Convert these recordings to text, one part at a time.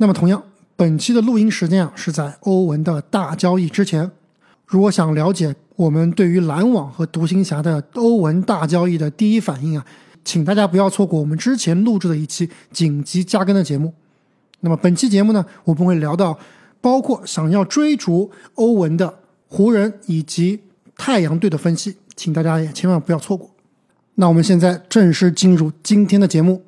那么，同样，本期的录音时间啊是在欧文的大交易之前。如果想了解我们对于篮网和独行侠的欧文大交易的第一反应啊，请大家不要错过我们之前录制的一期紧急加更的节目。那么本期节目呢，我们会聊到包括想要追逐欧文的湖人以及太阳队的分析，请大家也千万不要错过。那我们现在正式进入今天的节目。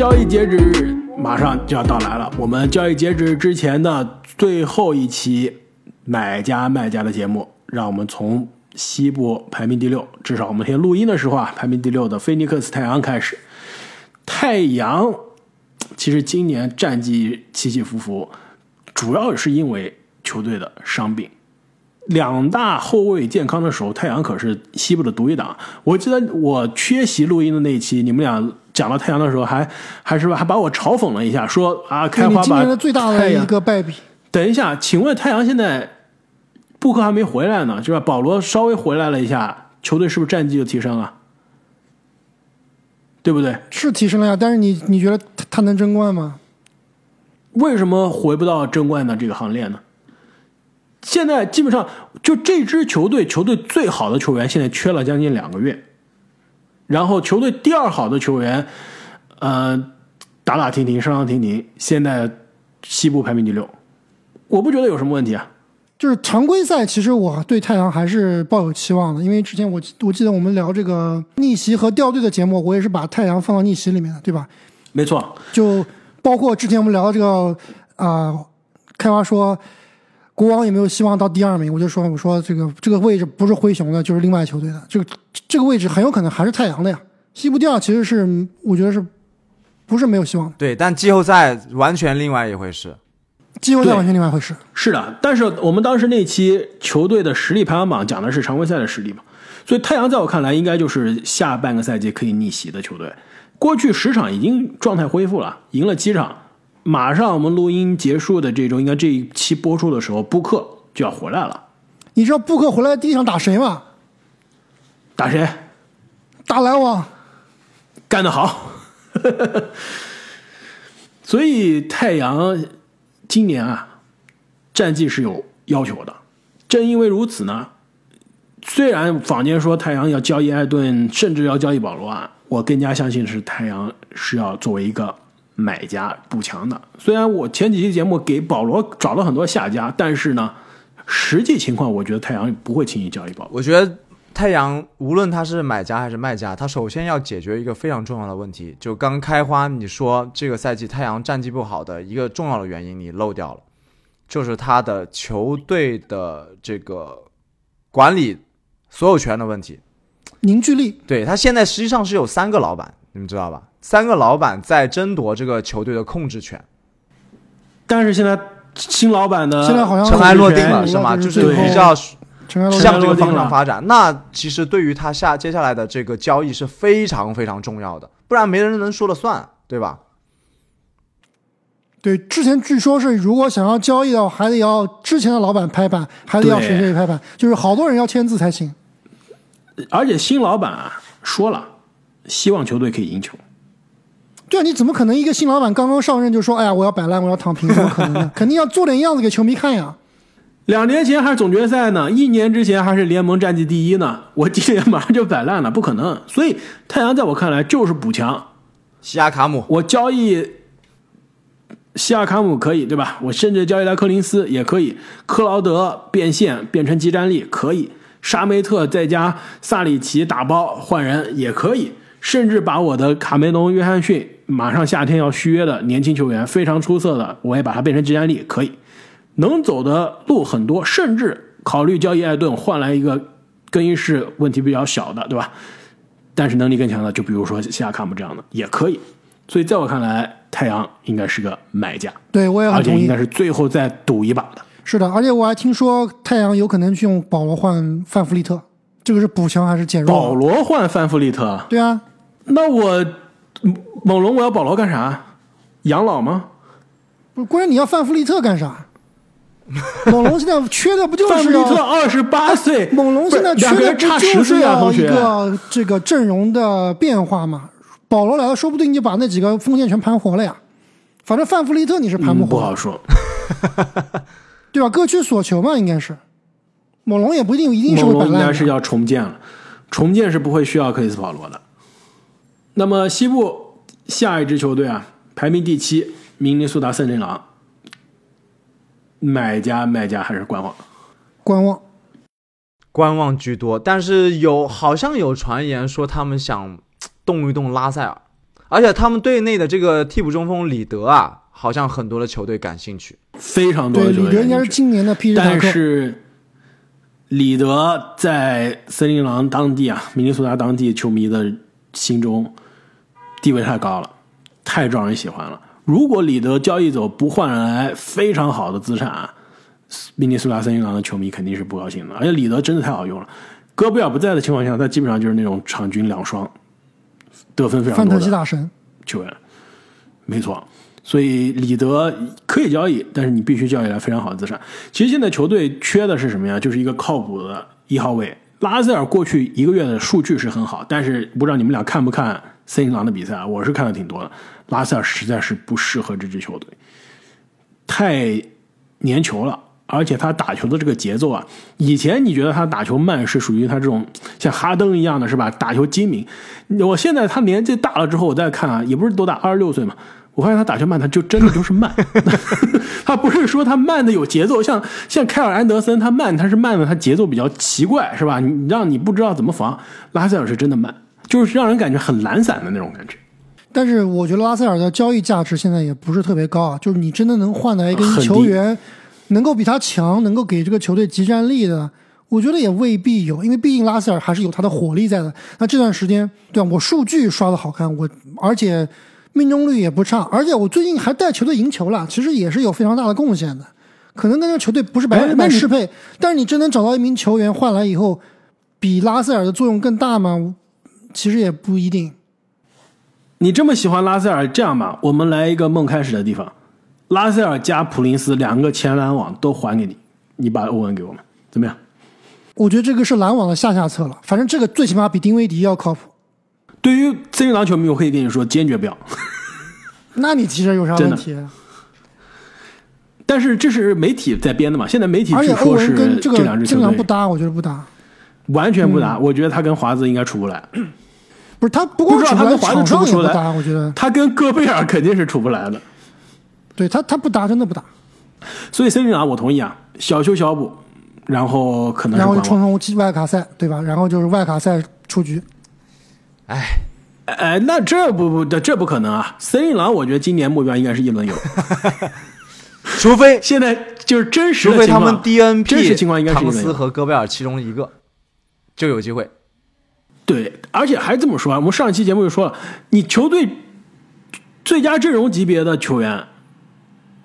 交易截止日马上就要到来了，我们交易截止之前的最后一期买家卖家的节目，让我们从西部排名第六，至少我们现在录音的时候啊，排名第六的菲尼克斯太阳开始。太阳其实今年战绩起起伏伏，主要是因为球队的伤病。两大后卫健康的时候，太阳可是西部的独一档。我记得我缺席录音的那一期，你们俩讲到太阳的时候，还还是吧，还把我嘲讽了一下，说啊，开花今年的最大的一个败笔。等一下，请问太阳现在布克还没回来呢，是吧？保罗稍微回来了一下，球队是不是战绩就提升了？对不对？是提升了呀，但是你你觉得他他能争冠吗？为什么回不到争冠的这个行列呢？现在基本上就这支球队，球队最好的球员现在缺了将近两个月，然后球队第二好的球员，呃，打打停停，上上停停，现在西部排名第六，我不觉得有什么问题啊。就是常规赛，其实我对太阳还是抱有期望的，因为之前我我记得我们聊这个逆袭和掉队的节目，我也是把太阳放到逆袭里面的，对吧？没错，就包括之前我们聊的这个啊，开花说。国王也没有希望到第二名，我就说，我说这个这个位置不是灰熊的，就是另外球队的，这个这个位置很有可能还是太阳的呀。西部第二其实是我觉得是不是没有希望的？对，但季后赛完全另外一回事。季后赛完全另外一回事。是的，但是我们当时那期球队的实力排行榜讲的是常规赛的实力嘛，所以太阳在我看来应该就是下半个赛季可以逆袭的球队。过去十场已经状态恢复了，赢了七场。马上我们录音结束的这周，应该这一期播出的时候，布克就要回来了。你知道布克回来第一场打谁吗？打谁？打篮网。干得好。所以太阳今年啊，战绩是有要求的。正因为如此呢，虽然坊间说太阳要交易艾顿，甚至要交易保罗啊，我更加相信是太阳是要作为一个。买家补强的，虽然我前几期节目给保罗找了很多下家，但是呢，实际情况我觉得太阳不会轻易交易保罗。我觉得太阳无论他是买家还是卖家，他首先要解决一个非常重要的问题，就刚开花你说这个赛季太阳战绩不好的一个重要的原因你漏掉了，就是他的球队的这个管理所有权的问题，凝聚力。对他现在实际上是有三个老板，你们知道吧？三个老板在争夺这个球队的控制权，但是现在新老板的现在好像尘埃落定了，是吗？就是比较向这个方向发展。那其实对于他下接下来的这个交易是非常非常重要的，不然没人能说了算，对吧？对，之前据说是如果想要交易的话，还得要之前的老板拍板，还得要谁谁拍板，就是好多人要签字才行。而且新老板啊说了，希望球队可以赢球。对啊，你怎么可能一个新老板刚刚上任就说，哎呀，我要摆烂，我要躺平？怎么可能呢？肯定要做点样子给球迷看呀。两年前还是总决赛呢，一年之前还是联盟战绩第一呢，我今年马上就摆烂了，不可能。所以太阳在我看来就是补强。西亚卡姆，我交易西亚卡姆可以，对吧？我甚至交易来柯林斯也可以，克劳德变现变成集战力可以，沙梅特再加萨里奇打包换人也可以，甚至把我的卡梅隆约翰逊。马上夏天要续约的年轻球员非常出色的，我也把他变成吉安力，可以能走的路很多，甚至考虑交易艾顿换来一个更衣室问题比较小的，对吧？但是能力更强的，就比如说西亚卡姆这样的也可以。所以在我看来，太阳应该是个买家，对我也而且应该是最后再赌一把的。是的，而且我还听说太阳有可能去用保罗换范弗利特。这个是补强还是减弱保？罗换范弗利特，对啊，那我嗯猛龙我要保罗干啥？养老吗？不是关键你要范弗利特干啥？猛龙现在缺的不就是范弗利特二十八岁，猛龙现在缺的不就人差十是要一同学。个这个阵容的变化嘛？保罗来了，说不定就把那几个锋线全盘活了呀。反正范弗利特你是盘不嗯不，好说，对吧？各取所求嘛，应该是。猛龙也不一定一定是摆烂应该是要重建了，重建是不会需要克里斯保罗的。那么西部下一支球队啊，排名第七，明尼苏达森林狼，买家卖家还是观望？观望，观望居多，但是有好像有传言说他们想动一动拉塞尔，而且他们队内的这个替补中锋里德啊，好像很多的球队感兴趣。非常多对，的球里德应该是今年的皮尔塔但。是里德在森林狼当地啊，明尼苏达当地球迷的心中地位太高了，太招人喜欢了。如果里德交易走不换来非常好的资产啊，明尼苏达森林狼的球迷肯定是不高兴的。而且里德真的太好用了，戈贝尔不在的情况下，他基本上就是那种场均两双，得分非常范特多的西大神，球员，没错。所以里德可以交易，但是你必须交易来非常好的资产。其实现在球队缺的是什么呀？就是一个靠谱的一号位。拉塞尔过去一个月的数据是很好，但是不知道你们俩看不看森林狼的比赛啊？我是看的挺多的。拉塞尔实在是不适合这支球队，太粘球了，而且他打球的这个节奏啊，以前你觉得他打球慢是属于他这种像哈登一样的是吧？打球精明。我现在他年纪大了之后，我再看啊，也不是多大，二十六岁嘛。我发现他打球慢，他就真的就是慢，他不是说他慢的有节奏，像像凯尔安德森，他慢他是慢的，他节奏比较奇怪，是吧？你让你不知道怎么防。拉塞尔是真的慢，就是让人感觉很懒散的那种感觉。但是我觉得拉塞尔的交易价值现在也不是特别高啊，就是你真的能换来一个球员能够比他强，能够给这个球队集战力的，我觉得也未必有，因为毕竟拉塞尔还是有他的火力在的。那这段时间，对吧？我数据刷的好看，我而且命中率也不差，而且我最近还带球队赢球了，其实也是有非常大的贡献的。可能跟这个球队不是百分之百适配，但是你真能找到一名球员换来以后，比拉塞尔的作用更大吗？其实也不一定。你这么喜欢拉塞尔，这样吧，我们来一个梦开始的地方，拉塞尔加普林斯两个前篮网都还给你，你把欧文给我们，怎么样？我觉得这个是篮网的下下策了。反正这个最起码比丁威迪要靠谱。对于森林狼球迷，我可以跟你说，坚决不要。那你提这有啥问题？但是这是媒体在编的嘛？现在媒体说是跟这个两支球队不搭，我觉得不搭。完全不嗯搭，我觉得他跟华子应该处不来，不是他不光不知道处不来，他跟华子场处不出不搭，我觉得他跟戈贝尔肯定是处不来的。对他他不搭，真的不搭。所以森林狼我同意啊，小修小补，然后可能然后就。冲冲外卡赛，对吧？然后就是外卡赛出局。哎，哎，那这不不这不可能啊！森林狼我觉得今年目标应该是一轮游，除非现在就是真实的情况，除非他们 DNP 真实情况应该是唐斯。和戈贝尔其中一个就有机会。对，而且还这么说啊，我们上一期节目就说了，你球队最佳阵容级别的球员，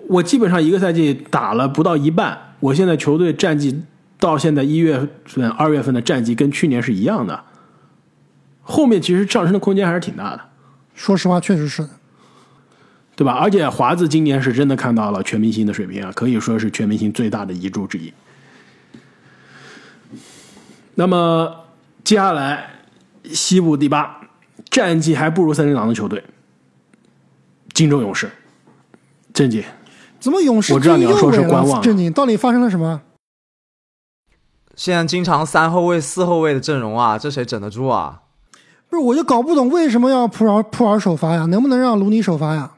我基本上一个赛季打了不到一半，我现在球队战绩到现在一月份、二月份的战绩跟去年是一样的，后面其实上升的空间还是挺大的，说实话，确实是的。对吧？而且华子今年是真的看到了全明星的水平啊，可以说是全明星最大的遗珠之一。那么接下来西部第八，战绩还不如森林狼的球队，金州勇士。郑姐，怎么勇士我知道你要说是观望正经，到底发生了什么？现在经常三后卫、四后卫的阵容啊，这谁整得住啊？我就搞不懂为什么要普尔普尔首发呀？能不能让卢尼首发呀？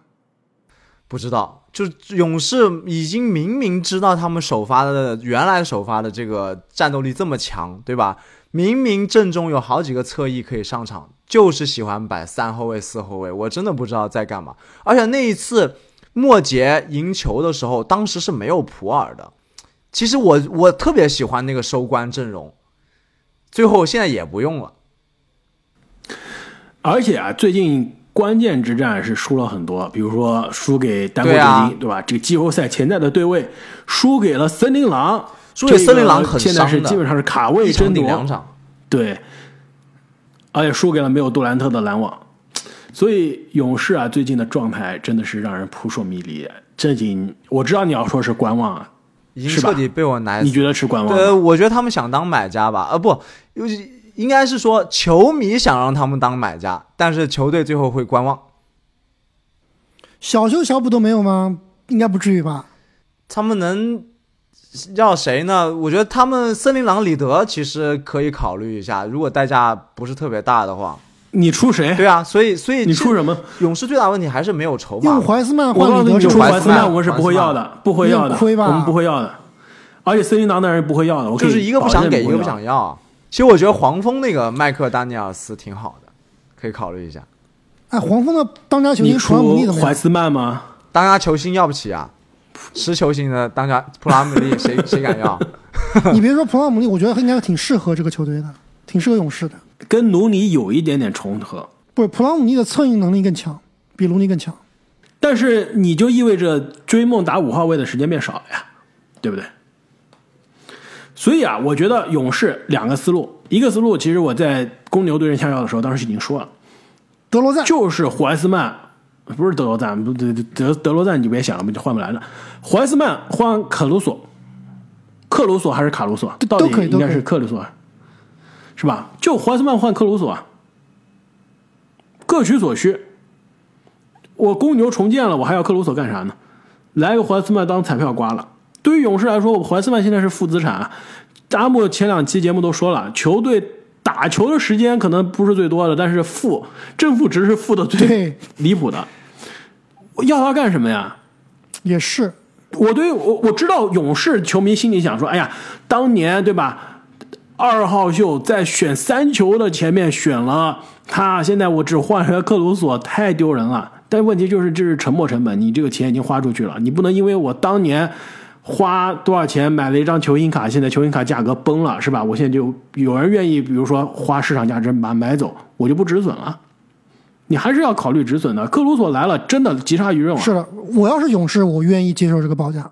不知道，就勇士已经明明知道他们首发的原来首发的这个战斗力这么强，对吧？明明阵中有好几个侧翼可以上场，就是喜欢摆三后卫、四后卫，我真的不知道在干嘛。而且那一次末节赢球的时候，当时是没有普尔的。其实我我特别喜欢那个收官阵容，最后现在也不用了。而且啊，最近关键之战是输了很多，比如说输给丹佛掘金，对吧？这个季后赛潜在的对位，输给了森林狼，输给森林狼现在是基本上是卡位争夺两，场，对，而且输给了没有杜兰特的篮网，所以勇士啊最近的状态真的是让人扑朔迷离。这经我知道你要说是观望啊，已经彻底被我奶死。你觉得是观望吗？对，我觉得他们想当买家吧，呃，不，尤其应该是说球迷想让他们当买家，但是球队最后会观望。小修小补都没有吗？应该不至于吧？他们能要谁呢？我觉得他们森林狼里德其实可以考虑一下，如果代价不是特别大的话。你出谁？对啊，所以所以你出什么？勇士最大问题还是没有筹码用。怀斯曼我告诉你，换里德是出怀斯曼怀斯曼我们是不会要的，不会要的，亏吧我们不会要的。而且森林狼的人不会要的，我就是一个不想给，一个不想要。其实我觉得黄蜂那个麦克丹尼尔斯挺好的，可以考虑一下。哎，黄蜂的当家球你星普拉姆利出怎么样？怀斯曼吗？当家球星要不起啊，十球星的当家普拉姆利 谁谁敢要？你别说普拉姆利，我觉得应该挺适合这个球队的，挺适合勇士的。跟努尼有一点点重合，不是普拉姆利的策应能力更强，比卢尼更强。但是你就意味着追梦打五号位的时间变少了呀，对不对？所以啊，我觉得勇士两个思路，一个思路其实我在公牛对阵下药的时候，当时已经说了，德罗赞就是怀斯曼，不是德罗赞，不德德德罗赞你别想了，就换不来了。怀斯曼换克鲁索，克鲁索还是卡鲁索？到底都可以应该是克鲁索，是吧？就怀斯曼换克鲁索，各取所需。我公牛重建了，我还要克鲁索干啥呢？来个怀斯曼当彩票刮了。对于勇士来说，怀斯曼现在是负资产啊。阿木前两期节目都说了，球队打球的时间可能不是最多的，但是负正负值是负的最离谱的。我要他干什么呀？也是，我对我我知道勇士球迷心里想说，哎呀，当年对吧？二号秀在选三球的前面选了他，现在我只换了克鲁索，太丢人了。但问题就是这是沉没成本，你这个钱已经花出去了，你不能因为我当年花多少钱买了一张球星卡，现在球星卡价格崩了，是吧？我现在就有人愿意，比如说花市场价值买买走，我就不止损了。你还是要考虑止损的。克鲁索来了，真的急杀于用啊！是的。我要是勇士，我愿意接受这个报价。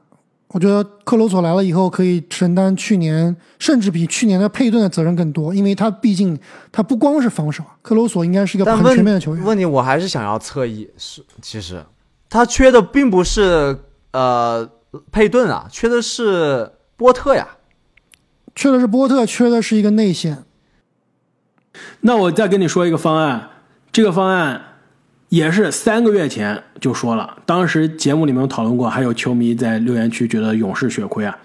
我觉得克鲁索来了以后，可以承担去年甚至比去年的佩顿的责任更多，因为他毕竟他不光是防守，克鲁索应该是一个很全面的球员。问题我还是想要侧翼，是其实他缺的并不是呃佩顿啊，缺的是波特呀。缺的是波特，缺的是一个内线。那我再跟你说一个方案，这个方案也是三个月前就说了，当时节目里面有讨论过，还有球迷在留言区觉得勇士血亏啊。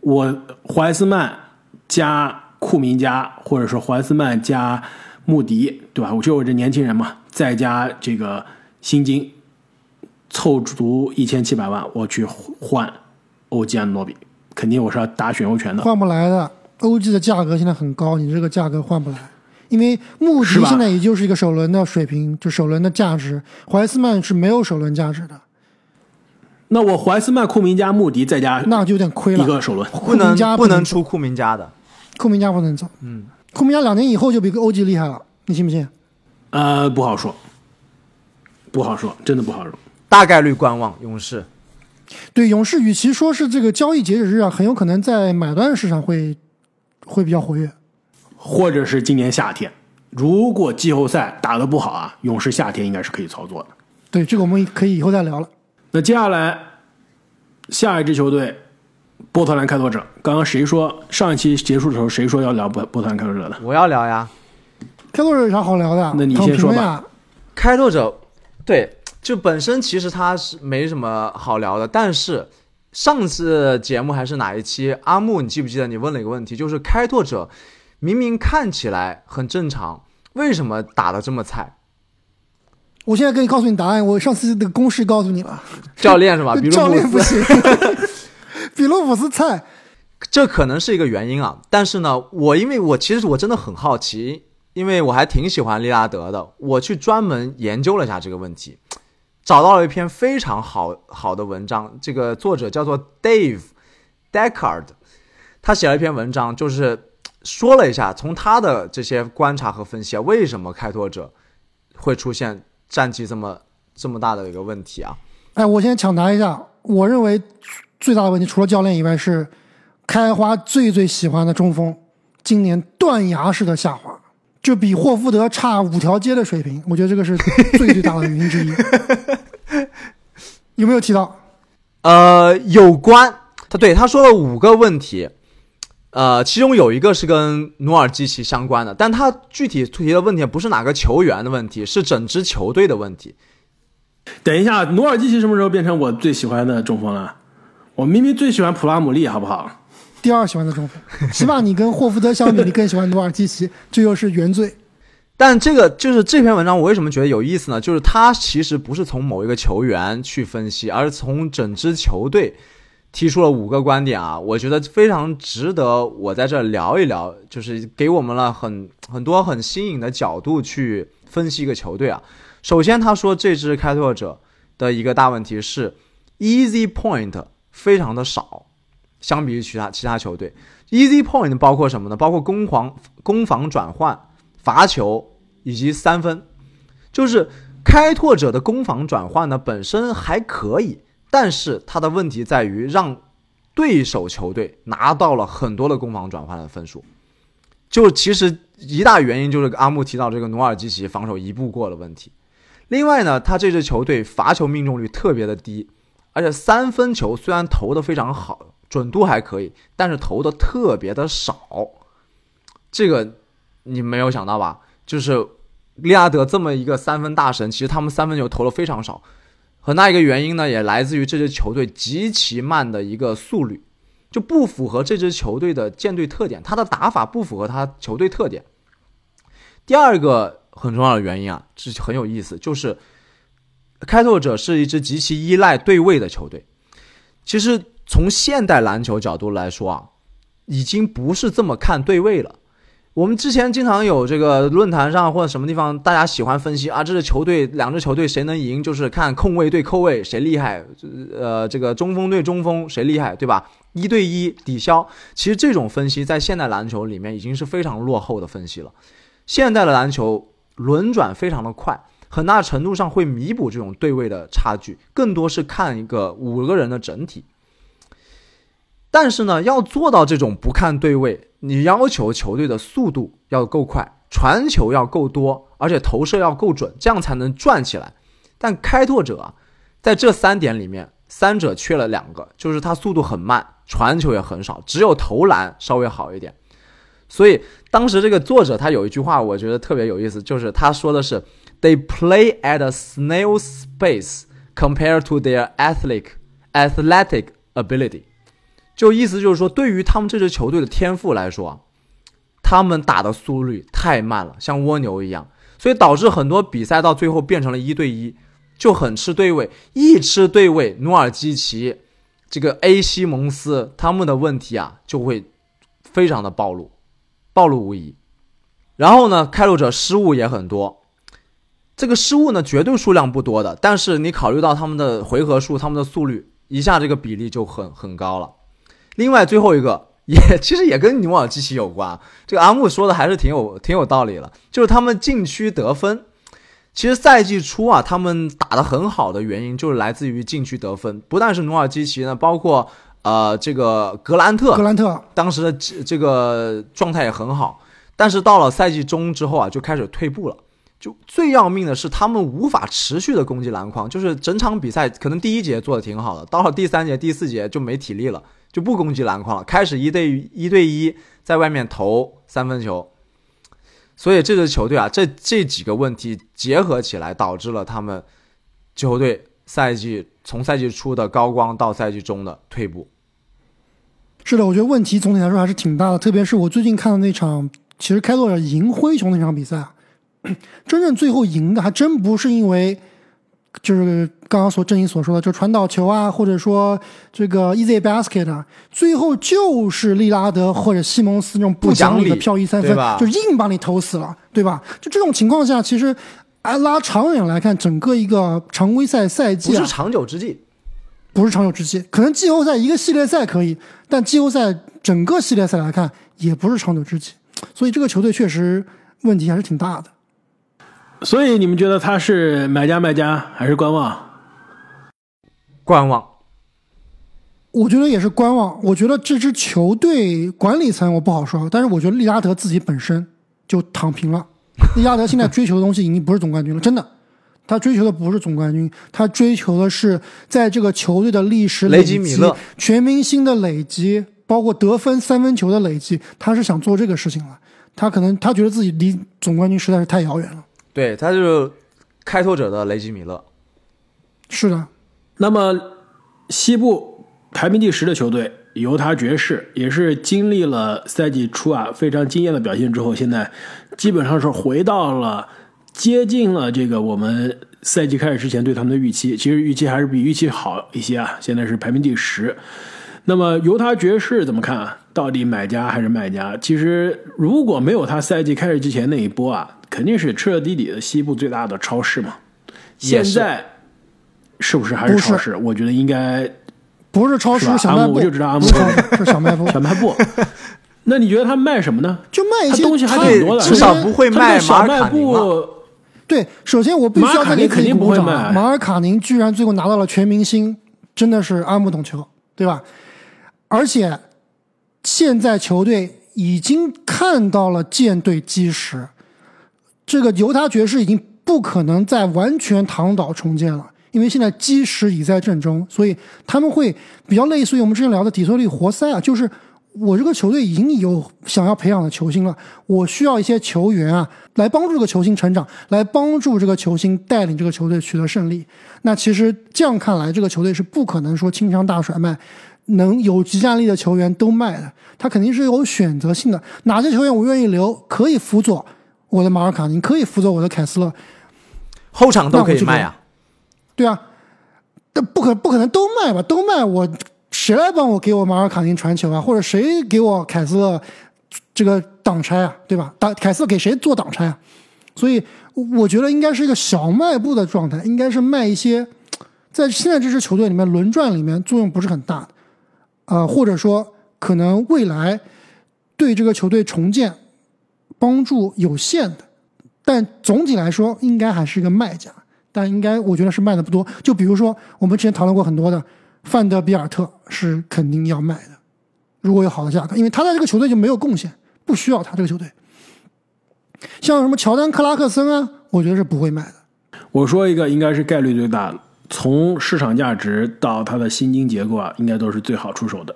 我怀斯曼加库明加，或者说怀斯曼加穆迪，对吧？我就我这年轻人嘛，再加这个薪金，凑足一千七百万，我去换欧吉安诺比，肯定我是要打选秀权的。换不来的。OG 的价格现在很高，你这个价格换不来，因为穆迪现在也就是一个首轮的水平，就首轮的价值。怀斯曼是没有首轮价值的，那我怀斯曼、库明加、穆迪再加那就有点亏了。一个首轮。库不能明加不能能出库明加的，库明加不能走。嗯，库明加两年以后就比 OG 厉害了，你信不信？呃，不好说，不好说，真的不好说。大概率观望勇士。对，勇士与其说是这个交易截止日啊，很有可能在买断市场会会比较活跃。或者是今年夏天，如果季后赛打得不好啊，勇士夏天应该是可以操作的。对，这个我们可以以后再聊了。那接下来下一支球队，波特兰开拓者。刚刚谁说上一期结束的时候谁说要聊波波特兰开拓者的？我要聊呀，开拓者有啥好聊的？那你先说吧。开拓者，对，就本身其实他是没什么好聊的，但是上次节目还是哪一期，阿木，你记不记得你问了一个问题，就是开拓者明明看起来很正常，为什么打的这么菜？我现在可以告诉你答案，我上次的公式告诉你了。教练是吧？比教如练不行，比洛普斯菜。这可能是一个原因啊，但是呢，我因为我其实我真的很好奇，因为我还挺喜欢利拉德的，我去专门研究了一下这个问题，找到了一篇非常好好的文章，这个作者叫做 Dave Deckard，他写了一篇文章，就是说了一下从他的这些观察和分析啊，为什么开拓者会出现战绩这么这么大的一个问题啊？哎，我先抢答一下，我认为最大的问题除了教练以外是开花最最喜欢的中锋今年断崖式的下滑，这比霍福德差五条街的水平，我觉得这个是最最大的原因之一。有没有提到？呃，有关他对他说了五个问题，呃，其中有一个是跟努尔基奇相关的，但他具体提的问题不是哪个球员的问题，是整支球队的问题。等一下，努尔基奇什么时候变成我最喜欢的中锋了？我明明最喜欢普拉姆利，好不好？第二喜欢的中锋，起码你跟霍福德相比，你更喜欢努尔基奇，这又是原罪。但这个就是这篇文章，我为什么觉得有意思呢？就是他其实不是从某一个球员去分析，而是从整支球队提出了五个观点啊，我觉得非常值得我在这聊一聊，就是给我们了很很多很新颖的角度去分析一个球队啊。首先，他说这支开拓者的一个大问题是 easy point 非常的少，相比于其他其他球队，easy point 包括什么呢？包括攻防攻防转换。罚球以及三分，就是开拓者的攻防转换呢本身还可以，但是他的问题在于让对手球队拿到了很多的攻防转换的分数。就其实一大原因就是阿木提到这个努尔基奇防守一步过的问题。另外呢，他这支球队罚球命中率特别的低，而且三分球虽然投的非常好，准度还可以，但是投的特别的少。这个。你没有想到吧？就是利拉德这么一个三分大神，其实他们三分球投的非常少。很大一个原因呢，也来自于这支球队极其慢的一个速率，就不符合这支球队的舰队特点，他的打法不符合他球队特点。第二个很重要的原因啊，是很有意思，就是开拓者是一支极其依赖对位的球队。其实从现代篮球角度来说啊，已经不是这么看对位了。我们之前经常有这个论坛上或者什么地方，大家喜欢分析啊，这支球队两支球队谁能赢，就是看控卫对扣卫谁厉害，呃，这个中锋对中锋谁厉害，对吧？一对一抵消。其实这种分析在现代篮球里面已经是非常落后的分析了。现代的篮球轮转非常的快，很大程度上会弥补这种对位的差距，更多是看一个五个人的整体。但是呢，要做到这种不看对位。你要求球队的速度要够快，传球要够多，而且投射要够准，这样才能转起来。但开拓者在这三点里面，三者缺了两个，就是他速度很慢，传球也很少，只有投篮稍微好一点。所以当时这个作者他有一句话，我觉得特别有意思，就是他说的是：“They play at a snail's pace compared to their athletic athletic ability。”就意思就是说，对于他们这支球队的天赋来说，他们打的速率太慢了，像蜗牛一样，所以导致很多比赛到最后变成了一对一，就很吃对位。一吃对位，努尔基奇、这个 A 西蒙斯他们的问题啊，就会非常的暴露，暴露无遗。然后呢，开拓者失误也很多，这个失误呢，绝对数量不多的，但是你考虑到他们的回合数、他们的速率，一下这个比例就很很高了。另外最后一个 也其实也跟努尔基奇有关，这个阿木说的还是挺有挺有道理了，就是他们禁区得分，其实赛季初啊他们打得很好的原因就是来自于禁区得分，不但是努尔基奇呢，包括呃这个格兰特，格兰特。当时的这个状态也很好，但是到了赛季中之后啊就开始退步了，就最要命的是他们无法持续的攻击篮筐，就是整场比赛可能第一节做的挺好的，到了第三节第四节就没体力了。就不攻击篮筐了，开始一对一对一在外面投三分球，所以这支球队啊，这这几个问题结合起来，导致了他们球队赛季从赛季初的高光到赛季中的退步。是的，我觉得问题总体来说还是挺大的，特别是我最近看的那场，其实开拓者赢灰熊那场比赛，真正最后赢的还真不是因为。就是刚刚所正英所说的，就传导球啊，或者说这个 easy basket 啊，最后就是利拉德或者西蒙斯那种不讲理的漂移三分，就硬把你投死了，对吧？就这种情况下，其实啊拉长远来看，整个一个常规赛赛季不是长久之计，不是长久之计，可能季后赛一个系列赛可以，但季后赛整个系列赛来看也不是长久之计，所以这个球队确实问题还是挺大的。所以你们觉得他是买家卖家还是观望？观望。我觉得也是观望。我觉得这支球队管理层我不好说，但是我觉得利拉德自己本身就躺平了。利拉德现在追求的东西已经不是总冠军了，真的，他追求的不是总冠军，他追求的是在这个球队的历史累积、雷吉米勒全明星的累积，包括得分、三分球的累积，他是想做这个事情了。他可能他觉得自己离总冠军实在是太遥远了。对，他就是开拓者的雷吉米勒。是的，那么西部排名第十的球队犹他爵士，也是经历了赛季初啊非常惊艳的表现之后，现在基本上是回到了接近了这个我们赛季开始之前对他们的预期，其实预期还是比预期好一些啊。现在是排名第十。那么犹他爵士怎么看啊？到底买家还是卖家？其实如果没有他赛季开始之前那一波啊，肯定是彻彻底底的西部最大的超市嘛。现在是不是还是超市？我觉得应该不是超市阿姆小卖部，我就知道阿姆是超市是小卖部，小卖部。那你觉得他卖什么呢？就卖一些东西还他挺多的，至少不会卖小卖马尔卡宁部。对，首先我必须要再给自己鼓鼓掌啊！马马尔卡宁居然最后拿到了全明星，真的是阿姆懂球，对吧？而且现在球队已经看到了舰队基石，这个犹他爵士已经不可能再完全躺倒重建了，因为现在基石已在阵中，所以他们会比较类似于我们之前聊的底特律活塞啊，就是我这个球队已经有想要培养的球星了，我需要一些球员啊来帮助这个球星成长，来帮助这个球星带领这个球队取得胜利。那其实这样看来，这个球队是不可能说轻枪大甩卖，能有集战力的球员都卖的，他肯定是有选择性的，哪些球员我愿意留，可以辅佐我的马尔卡宁，可以辅佐我的凯斯勒，后场都可以卖啊。对啊，但不可不可能都卖吧？都卖我谁来帮我给我马尔卡宁传球啊？或者谁给我凯斯勒这个挡拆啊？对吧？挡凯斯勒给谁做挡拆啊？所以我觉得应该是一个小卖部的状态，应该是卖一些在现在这支球队里面轮转里面作用不是很大的，呃，或者说可能未来对这个球队重建帮助有限的，但总体来说应该还是一个卖家。但应该我觉得是卖的不多。就比如说我们之前讨论过很多的范德比尔特是肯定要卖的，如果有好的价格，因为他在这个球队就没有贡献，不需要他这个球队。像什么乔丹、克拉克森啊，我觉得是不会卖的。我说一个应该是概率最大的，从市场价值到他的薪金结构啊，应该都是最好出手的。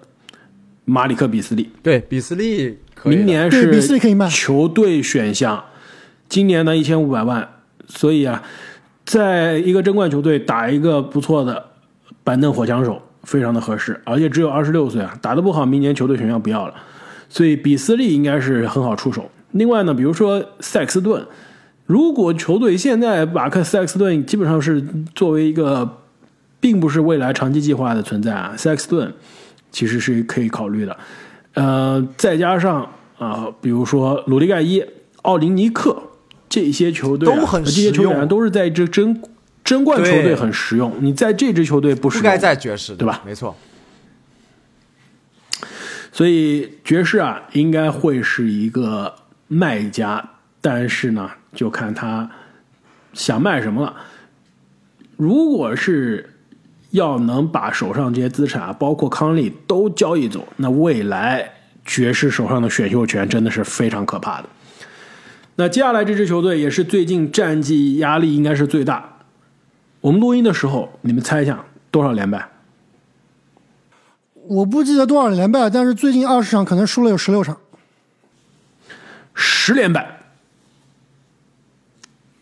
马里克·比斯利，对，比斯利明年对比斯利可以卖。是球队选项，今年呢一千五百万，所以啊，在一个争冠球队打一个不错的板凳火枪手，非常的合适，而且只有二十六岁啊，打得不好，明年球队选项不要了，所以比斯利应该是很好出手。另外呢，比如说塞克斯顿，如果球队现在把克塞克斯顿基本上是作为一个，并不是未来长期计划的存在啊，塞克斯顿其实是可以考虑的。呃，再加上啊、比如说鲁迪盖伊、奥林尼克这些球队、啊、都很这些球员都是在这争争冠球队很实用。你在这支球队不实用，不该在爵士对吧没错，所以爵士啊，应该会是一个卖家，但是呢，就看他想卖什么了。如果是要能把手上这些资产啊，包括康利都交易走，那未来爵士手上的选秀权真的是非常可怕的。那接下来这支球队也是最近战绩压力应该是最大。我们录音的时候，你们猜一下多少连败？我不记得多少连败，但是最近二十场可能输了有十六场。十连败，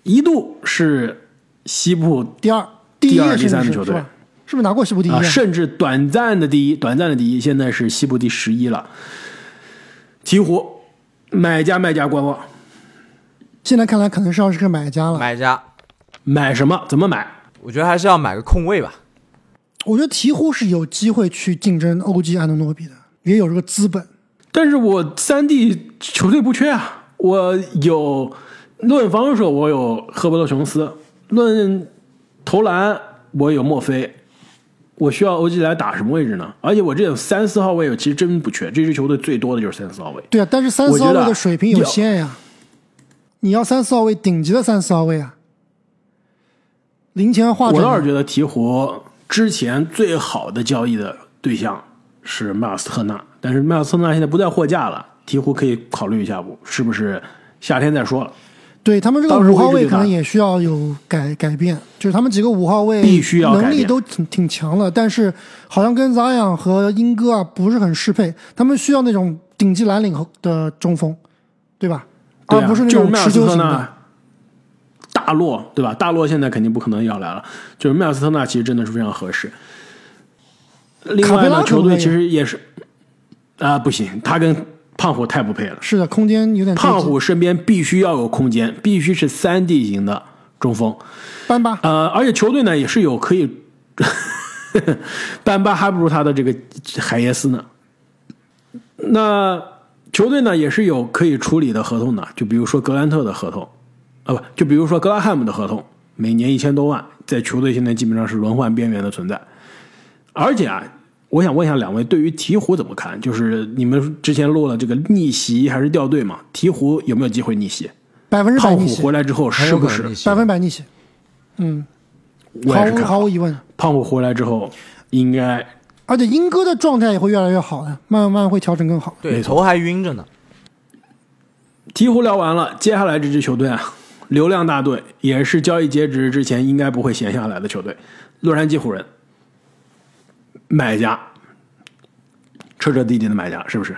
一度是西部第二、第一第二第三的球队是不是拿过西部第一啊，啊？甚至短暂的第一，短暂的第一，现在是西部第十一了。鹈鹕买家卖家观望，现在看来可能是要是个买家了。买家，买什么？怎么买？我觉得还是要买个空位吧。我觉得鹈鹕是有机会去竞争欧几安东诺比的，也有这个资本。但是我三 D 球队不缺啊，我有论防守，我有赫伯特琼斯；论投篮，我有墨菲。我需要欧几来打什么位置呢？而且我这种三四号位，其实真不缺。这支球队最多的就是三四号位。对啊，但是三四号位的水平有限呀。你要三四号位顶级的三四号位啊，零钱化整啊我倒是觉得鹈鹕之前最好的交易的对象是迈尔斯特纳，但是迈尔斯特纳现在不在货架了，鹈鹕可以考虑一下不？是不是夏天再说了？对他们这个五号位可能也需要有改改变，就是他们几个五号位必须要能力都挺挺强的，但是好像跟扎养和英哥啊不是很适配，他们需要那种顶级蓝领的中锋，对吧？对啊而不是那种持久型的。斯特纳、大洛，对吧？大洛现在肯定不可能要来了，就是麦尔斯特纳其实真的是非常合适。另卡佩拉外呢，球队其实也是啊、不行，他跟胖虎太不配了。是的，空间有点胖虎身边必须要有空间，必须是三 D 型的中锋。班巴，呃，而且球队呢也是有可以，班巴还不如他的这个海耶斯呢。那球队呢也是有可以处理的合同的，就比如说格兰特的合同，啊不，就比如说格拉汉姆的合同，每年一千多万，在球队现在基本上是轮换边缘的存在。而且啊，我想问一下两位，对于鹈鹕怎么看？就是你们之前录了这个逆袭还是掉队嘛？鹈鹕有没有机会逆袭？百分之百逆袭胖虎回，来之后是不是百分百逆袭，嗯，毫无我也是看毫无疑问。胖虎回来之后应该而且英哥的状态也会越来越好的，慢慢慢会调整更好。对，头还晕着呢。鹈鹕聊完了，接下来这支球队啊，流量大队，也是交易截止之前应该不会闲下来的球队——洛杉矶湖人。买家，彻彻底底的买家，是不是？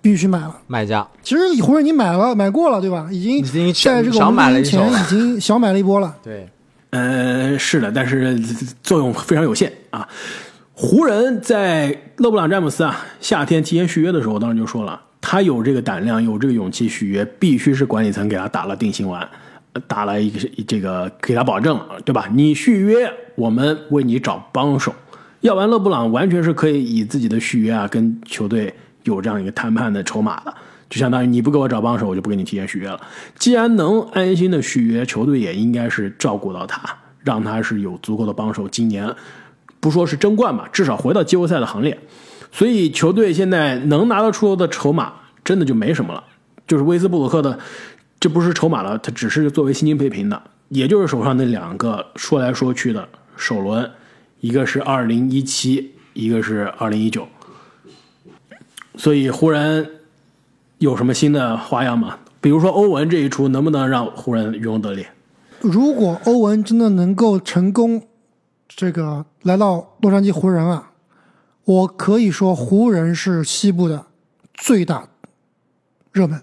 必须买了。买家其实湖人你买了，买过了，对吧？已经已经在这个小我们录音买了一前已经小买了一波了。对，呃，是的，但是作用非常有限啊。湖人在勒布朗詹姆斯啊夏天提前续约的时候，我当时就说了，他有这个胆量，有这个勇气续约，必须是管理层给他打了定心丸，呃打了一个这个给他保证了，对吧？你续约，我们为你找帮手。要不然勒布朗完全是可以以自己的续约啊，跟球队有这样一个谈判的筹码的，就相当于你不给我找帮手，我就不给你提前续约了。既然能安心的续约，球队也应该是照顾到他，让他是有足够的帮手，今年不说是争冠吧，至少回到季后赛的行列。所以球队现在能拿得出的筹码，真的就没什么了。就是威斯布鲁克的，这不是筹码了，他只是作为薪金配平的，也就是手上那两个说来说去的首轮，一个是二零一七，一个是二零一九。所以湖人有什么新的花样吗？比如说欧文这一出，能不能让湖人渔翁得利？如果欧文真的能够成功，这个来到洛杉矶湖人啊，我可以说湖人是西部的最大热门，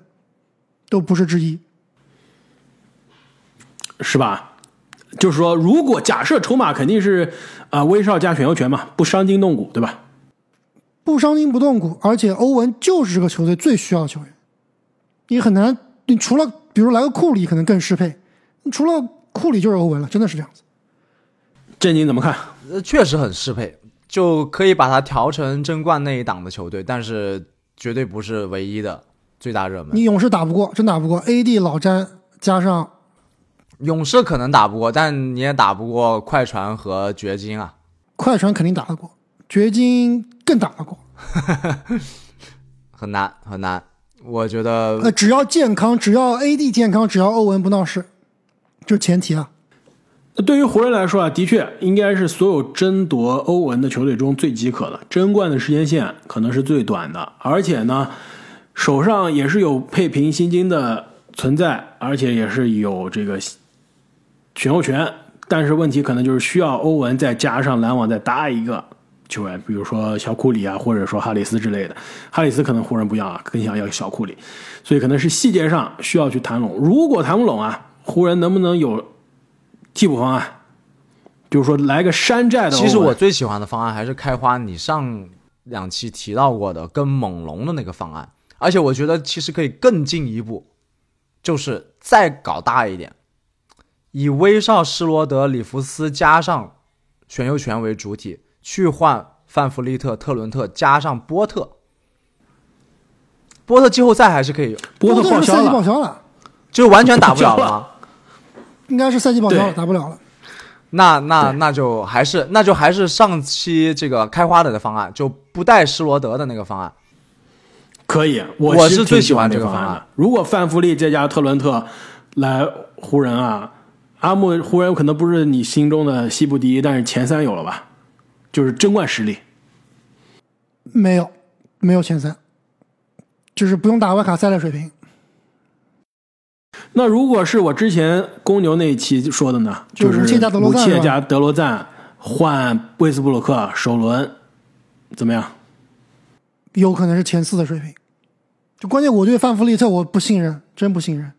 都不是之一。是吧？就是说，如果假设筹码肯定是啊、威少加选秀权嘛，不伤筋动骨，对吧？不伤筋不动骨，而且欧文就是这个球队最需要的球员。你很难，你除了比如来个库里可能更适配，你除了库里就是欧文了，真的是这样子。郑宁怎么看？呃确实很适配，就可以把它调成争冠那一档的球队，但是绝对不是唯一的最大热门你。勇士打不过，真打不过。AD 老詹加上勇士可能打不过，但你也打不过快船和掘金啊。快船肯定打得过，掘金更打得过。很难很难。我觉得呃，只要健康，只要 AD 健康，只要欧文不闹事，这是前提啊。对于湖人来说啊，的确应该是所有争夺欧文的球队中最饥渴的，争冠的时间线可能是最短的，而且呢，手上也是有配平薪金的存在，而且也是有这个选秀权。但是问题可能就是需要欧文再加上篮网再搭一个球员，比如说小库里啊，或者说哈里斯之类的。哈里斯可能湖人不要啊，更想要小库里，所以可能是细节上需要去谈拢。如果谈不拢啊，湖人能不能有替补方案？就是说来个山寨的。其实我最喜欢的方案还是开花你上两期提到过的跟猛龙的那个方案，而且我觉得其实可以更进一步，就是再搞大一点，以威少、施罗德、里弗斯加上选秀权为主体，去换范弗利特、特伦特加上波特。波特季后赛还是可以，波特报销是赛季报了，销了，就完全打不了了吗？应该是赛季报销了，打不了了。那那那就还是那就还是上期这个开花的的方案，就不带施罗德的那个方案。可以，我我是最喜欢这个方案。如果范弗利再加特伦特来湖人啊，阿木湖人可能不是你心中的西部第一，但是前三有了吧？就是争冠实力。没有，没有前三，就是不用打外卡赛的水平。那如果是我之前公牛那一期说的呢，就是武切加德罗赞武切加德罗赞换威斯布鲁克首轮，怎么样？有可能是前四的水平。就关键我对范弗利特我不信任，真不信任。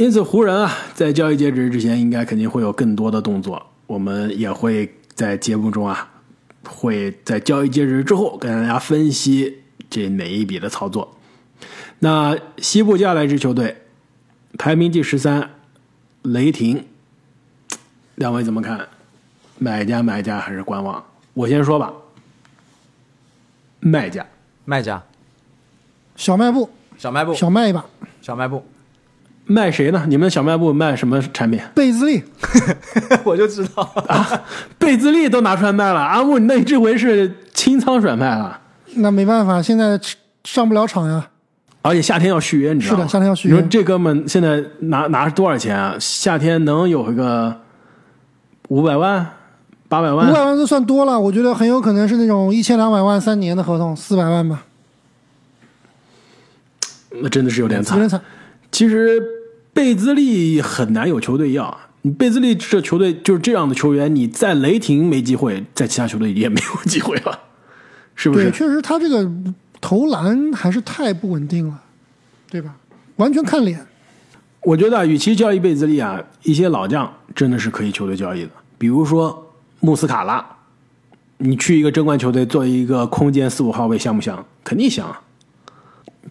因此，湖人啊，在交易截止之前，应该肯定会有更多的动作。我们也会在节目中啊，会在交易截止之后跟大家分析这每一笔的操作。那西部接下来一支球队，排名第十三，雷霆，两位怎么看？买家、买家还是观望？我先说吧，卖家。卖家小卖部，小卖部，小卖一把。小卖部，卖谁呢？你们小卖部卖什么产品？贝兹利，我就知道。贝兹利都拿出来卖了，阿木，那你这回是清仓甩卖了，那没办法，现在上不了场呀。而且夏天要续约，你知道吗？是的夏天要续约你说这哥们现在拿拿多少钱啊？夏天能有一个五百万、八百万五万？百万都算多了，我觉得很有可能是那种一千两百万三年的合同，四百万吧，那真的是有点惨有点。惨。其实贝兹利很难有球队要，你贝兹利这球队就是这样的球员，你在雷霆没机会，在其他球队也没有机会了，是不是对，是？确实他这个投篮还是太不稳定了，对吧？完全看脸。我觉得啊，与其交易贝兹利啊，一些老将真的是可以球队交易的，比如说穆斯卡拉，你去一个争冠球队做一个空间四五号位，香不香？肯定香啊。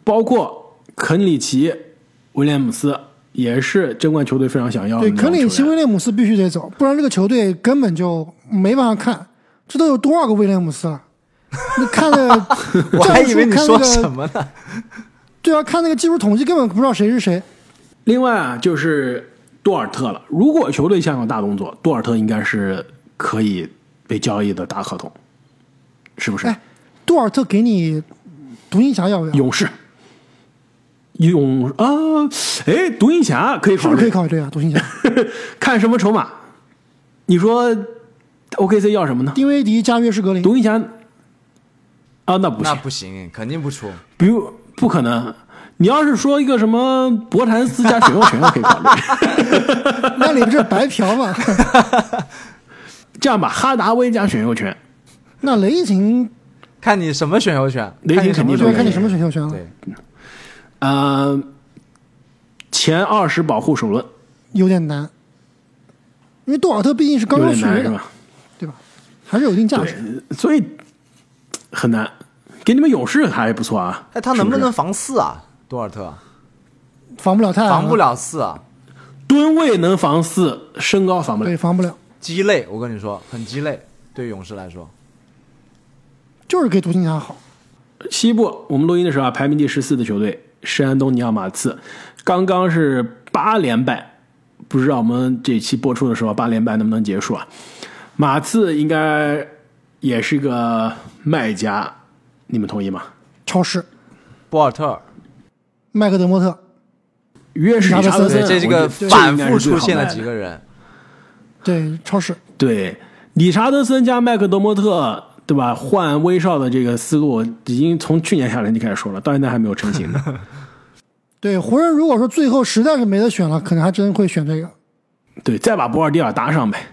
包括肯里奇、威廉姆斯也是争冠球队非常想要的对。肯里奇、威廉姆斯必须得走，不然这个球队根本就没办法看。这都有多少个威廉姆斯了？你看的 我还以为你说什么呢？对啊，看那个技术统计根本不知道谁是谁。另外啊，就是多尔特了。如果球队想有大动作，多尔特应该是可以被交易的大合同，是不是？哎，多尔特给你独行侠要不要？勇士，勇啊，哎，独行侠可以考虑，是不是可以考虑啊？独行侠，看什么筹码？你说 OKC 要什么呢？丁威迪加约什格林，独行侠啊，那不那行，不行，肯定不出。比如不可能。你要是说一个什么博谭斯加选秀权，可以考虑。那你不是白嫖吗？这样吧，哈达威加选秀权，那雷霆看你什么选秀权，雷霆什么肯定看你什么选秀权了。对，呃，前二十保护首轮有点难，因为杜尔特毕竟是刚刚续约的，点难是吧？对吧？还是有一定价值。所以很难。给你们勇士还不错啊。哎，他能不能防四啊？杜尔特防不了太阳，防不，了四啊，吨位能防四，身高防不了对，。防不了，鸡肋。我跟你说，很鸡肋，对勇士来说。就是给独行侠好。西部我们录音的时候啊，排名第十四的球队圣安东尼奥马刺，刚刚是八连败，不知道我们这期播出的时候八连败能不能结束啊？马刺应该也是个卖家，你们同意吗？超市，博尔特，麦克德莫特，约什查德森对，理查德森，这这个反复出现了几个人，对，超市，对，理查德森加麦克德莫特，对吧？换威少的这个思路，已经从去年夏天就开始说了，到现在还没有成型呢。对湖人，如果说最后实在是没得选了，可能还真会选这个。对，再把博尔蒂尔搭上呗。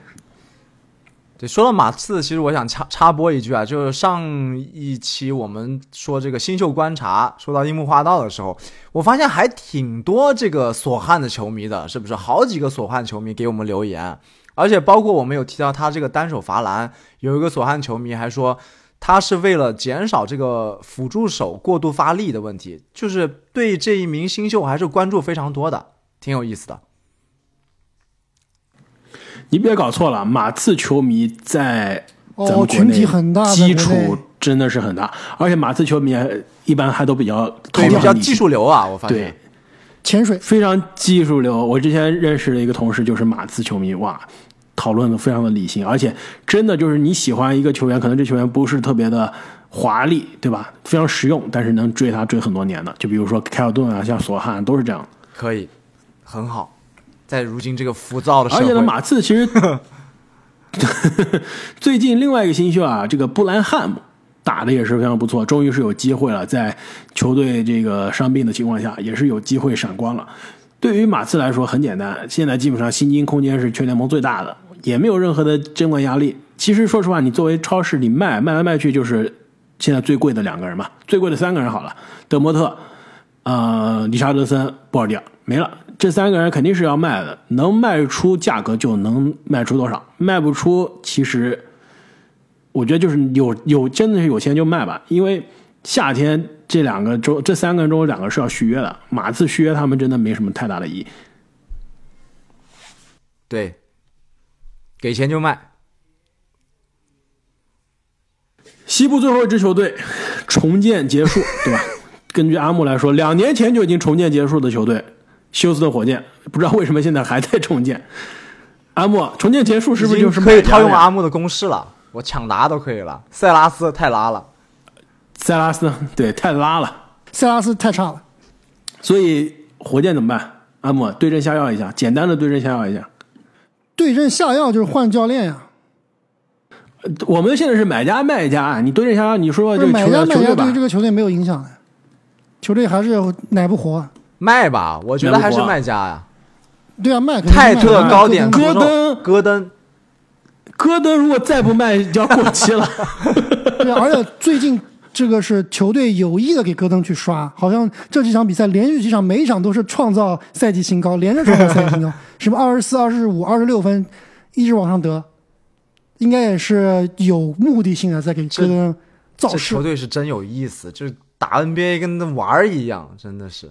对，说到马刺，其实我想插插播一句啊，就是上一期我们说这个新秀观察，说到樱木花道的时候，我发现还挺多这个索汉的球迷的，是不是？好几个索汉球迷给我们留言，而且包括我们有提到他这个单手罚篮，有一个索汉球迷还说他是为了减少这个辅助手过度发力的问题，就是对这一名新秀还是关注非常多的，挺有意思的。你别搞错了，马刺球迷在咱们群体内很大，基础真的是很大，而且马刺球迷还一般还都比较对，比较技术流啊，我发现。对，潜水，非常技术流。我之前认识的一个同事就是马刺球迷，哇，讨论的非常的理性，而且真的就是你喜欢一个球员，可能这球员不是特别的华丽，对吧？非常实用，但是能追他追很多年的，就比如说凯尔顿啊，像索汉都是这样。可以，很好。在如今这个浮躁的社会，而且呢，马刺其实 最近另外一个新秀啊，这个布兰汉姆打的也是非常不错，终于是有机会了，在球队这个伤病的情况下，也是有机会闪光了。对于马刺来说很简单，现在基本上薪金空间是全联盟最大的，也没有任何的监管压力。其实说实话，你作为超市，你卖卖来卖去就是现在最贵的两个人嘛，最贵的三个人好了，德莫特、呃，理查德森、波尔蒂尔没了，这三个人肯定是要卖的，能卖出价格就能卖出多少，卖不出其实我觉得就是有有真的是有钱就卖吧，因为夏天这两个中这三个人中有两个是要续约的，马刺续约他们真的没什么太大的意义。对，给钱就卖。西部最后一支球队重建结束，对吧？根据阿木来说，两年前就已经重建结束的球队休斯顿火箭，不知道为什么现在还在重建。阿木，重建结束是不是就是可以套用啊？阿木的公式了？我抢答都可以了。塞拉斯太拉了，塞拉斯对太拉了，塞拉斯太差了。所以火箭怎么办？阿木对症下药一下，简单的对症下药一下。对症下药就是换教练呀。我们现在是买家卖家，你对症下药，你说这个球买家卖家队球队对这，个球队没有影响的，球队还是奶不活。卖吧，我觉得还是卖家呀。对啊，卖泰特高点戈登戈登戈登戈登如果再不卖就要过期了。对啊，而且最近这个是球队有意的给戈登去刷，好像这几场比赛连续几场每一场都是创造赛季新高，连着创造赛季新高，什么二十四、二十五、二十六分，一直往上得，应该也是有目的性的在给戈登造势这球，队是真有意思，就是打 NBA 跟那玩儿一样，真的是。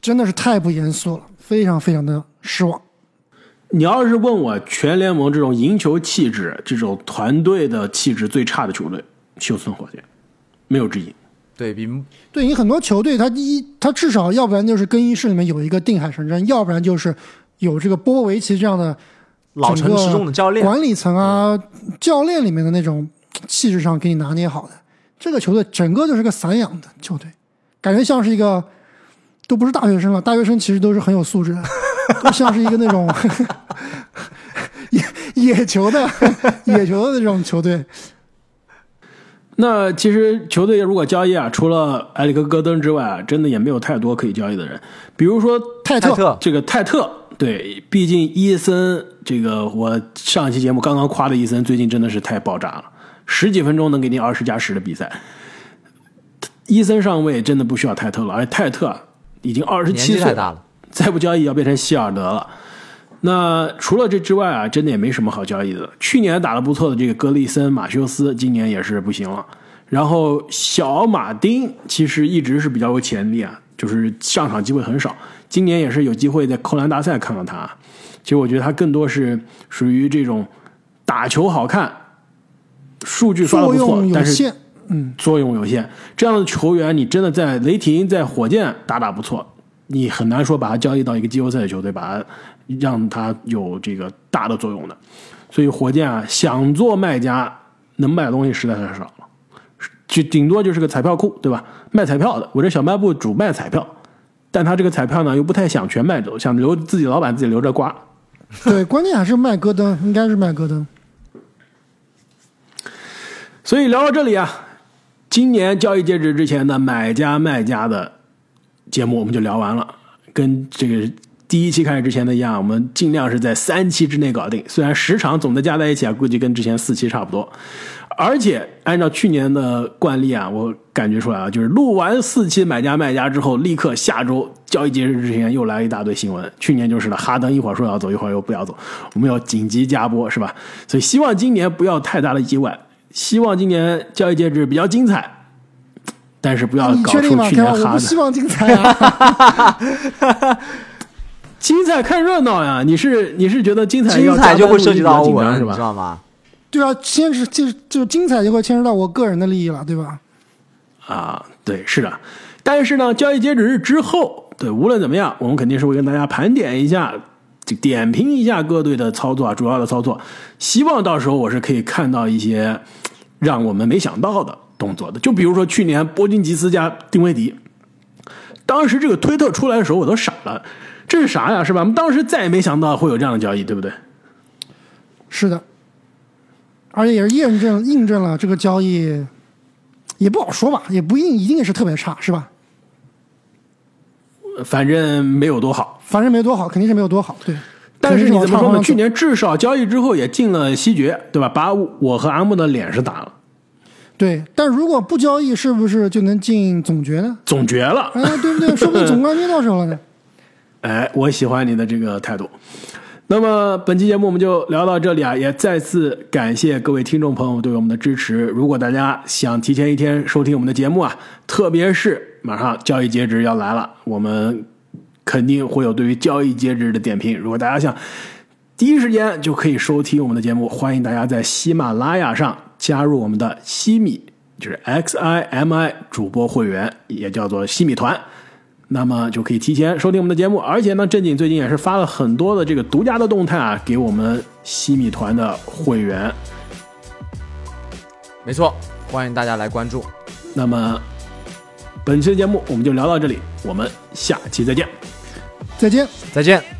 真的是太不严肃了，非常非常的失望。你要是问我全联盟这种赢球气质、这种团队的气质最差的球队，休斯顿火箭没有之一。对比对你很多球队，他第一，他至少要不然就是更衣室里面有一个定海神针，要不然就是有这个波波维奇这样的老成持重的教练，管理层啊、教练里面的那种气质上给你拿捏好的。这个球队整个就是个散养的球队，感觉像是一个都不是大学生了，大学生其实都是很有素质的，都像是一个那种 野野球的野球的那种球队。那其实球队如果交易啊，除了埃里克·戈登之外啊，真的也没有太多可以交易的人。比如说泰特，这个泰特，对，毕竟伊森这个我上一期节目刚刚夸的伊森，最近真的是太爆炸了，十几分钟能给你二十加十的比赛。伊森上位真的不需要泰特了，而且泰特啊已经二十七岁太大了。再不交易要变成希尔德了。那除了这之外啊，真的也没什么好交易的。去年打得不错的这个格里森、马修斯，今年也是不行了。然后小马丁其实一直是比较有潜力啊，就是上场机会很少。今年也是有机会在扣篮大赛看到他。其实我觉得他更多是属于这种打球好看，数据刷的不错但是，嗯，作用有限。这样的球员，你真的在雷霆、在火箭打打不错，你很难说把他交易到一个季后赛的球队，把他让他有这个大的作用的。所以火箭啊，想做卖家，能卖的东西实在太少了，就顶多就是个彩票库，对吧？卖彩票的，我这小卖部主卖彩票，但他这个彩票呢又不太想全卖走，想留自己老板自己留着刮。对，关键还是卖戈登，应该是卖戈登。所以聊到这里啊，今年交易截止之前的买家卖家的节目我们就聊完了，跟这个第一期开始之前的一样，我们尽量是在三期之内搞定。虽然时长总的加在一起啊，估计跟之前四期差不多。而且按照去年的惯例啊，我感觉出来啊，就是录完四期买家卖家之后，立刻下周交易截止之前又来一大堆新闻。去年就是了，哈登一会儿说要走，一会儿又不要走，我们要紧急加播是吧？所以希望今年不要太大的意外，希望今年交易截止比较精彩，但是不要搞出？去年哈登 希望精彩啊！精彩看热闹呀！你是你是觉得精彩精彩就会涉及到我，是吧？知道吗？对啊，先是就是就是精彩就会牵扯到我个人的利益了，对吧？啊，对，是的。但是呢，交易截止日之后，对，无论怎么样，我们肯定是会跟大家盘点一下，就点评一下各队的操作啊，主要的操作。希望到时候我是可以看到一些让我们没想到的动作的。就比如说去年波金吉斯加丁威迪，当时这个推特出来的时候，我都傻了，这是啥呀？是吧？我们当时再也没想到会有这样的交易，对不对？是的，而且也是验证印证了这个交易，也不好说吧，也不一定一定是特别差，是吧？反正没有多好。反正没多好，肯定是没有多好，对。但是你怎么说呢？去年年至少交易之后也进了西决，对吧？把我和阿木的脸是打了。对，但如果不交易，是不是就能进总决呢？总决了，哎，对不对？说不定总冠军到手了呢。哎，我喜欢你的这个态度。那么本期节目我们就聊到这里啊，也再次感谢各位听众朋友对我们的支持。如果大家想提前一天收听我们的节目啊，特别是马上交易截止要来了，我们肯定会有对于交易截止的点评。如果大家想第一时间就可以收听我们的节目，欢迎大家在喜马拉雅上加入我们的西米，就是 X I M I 主播会员，也叫做西米团。那么就可以提前收听我们的节目，而且呢，正经最近也是发了很多的这个独家的动态啊，给我们西米团的会员。没错，欢迎大家来关注。那么本期的节目我们就聊到这里，我们下期再见。再见，再见。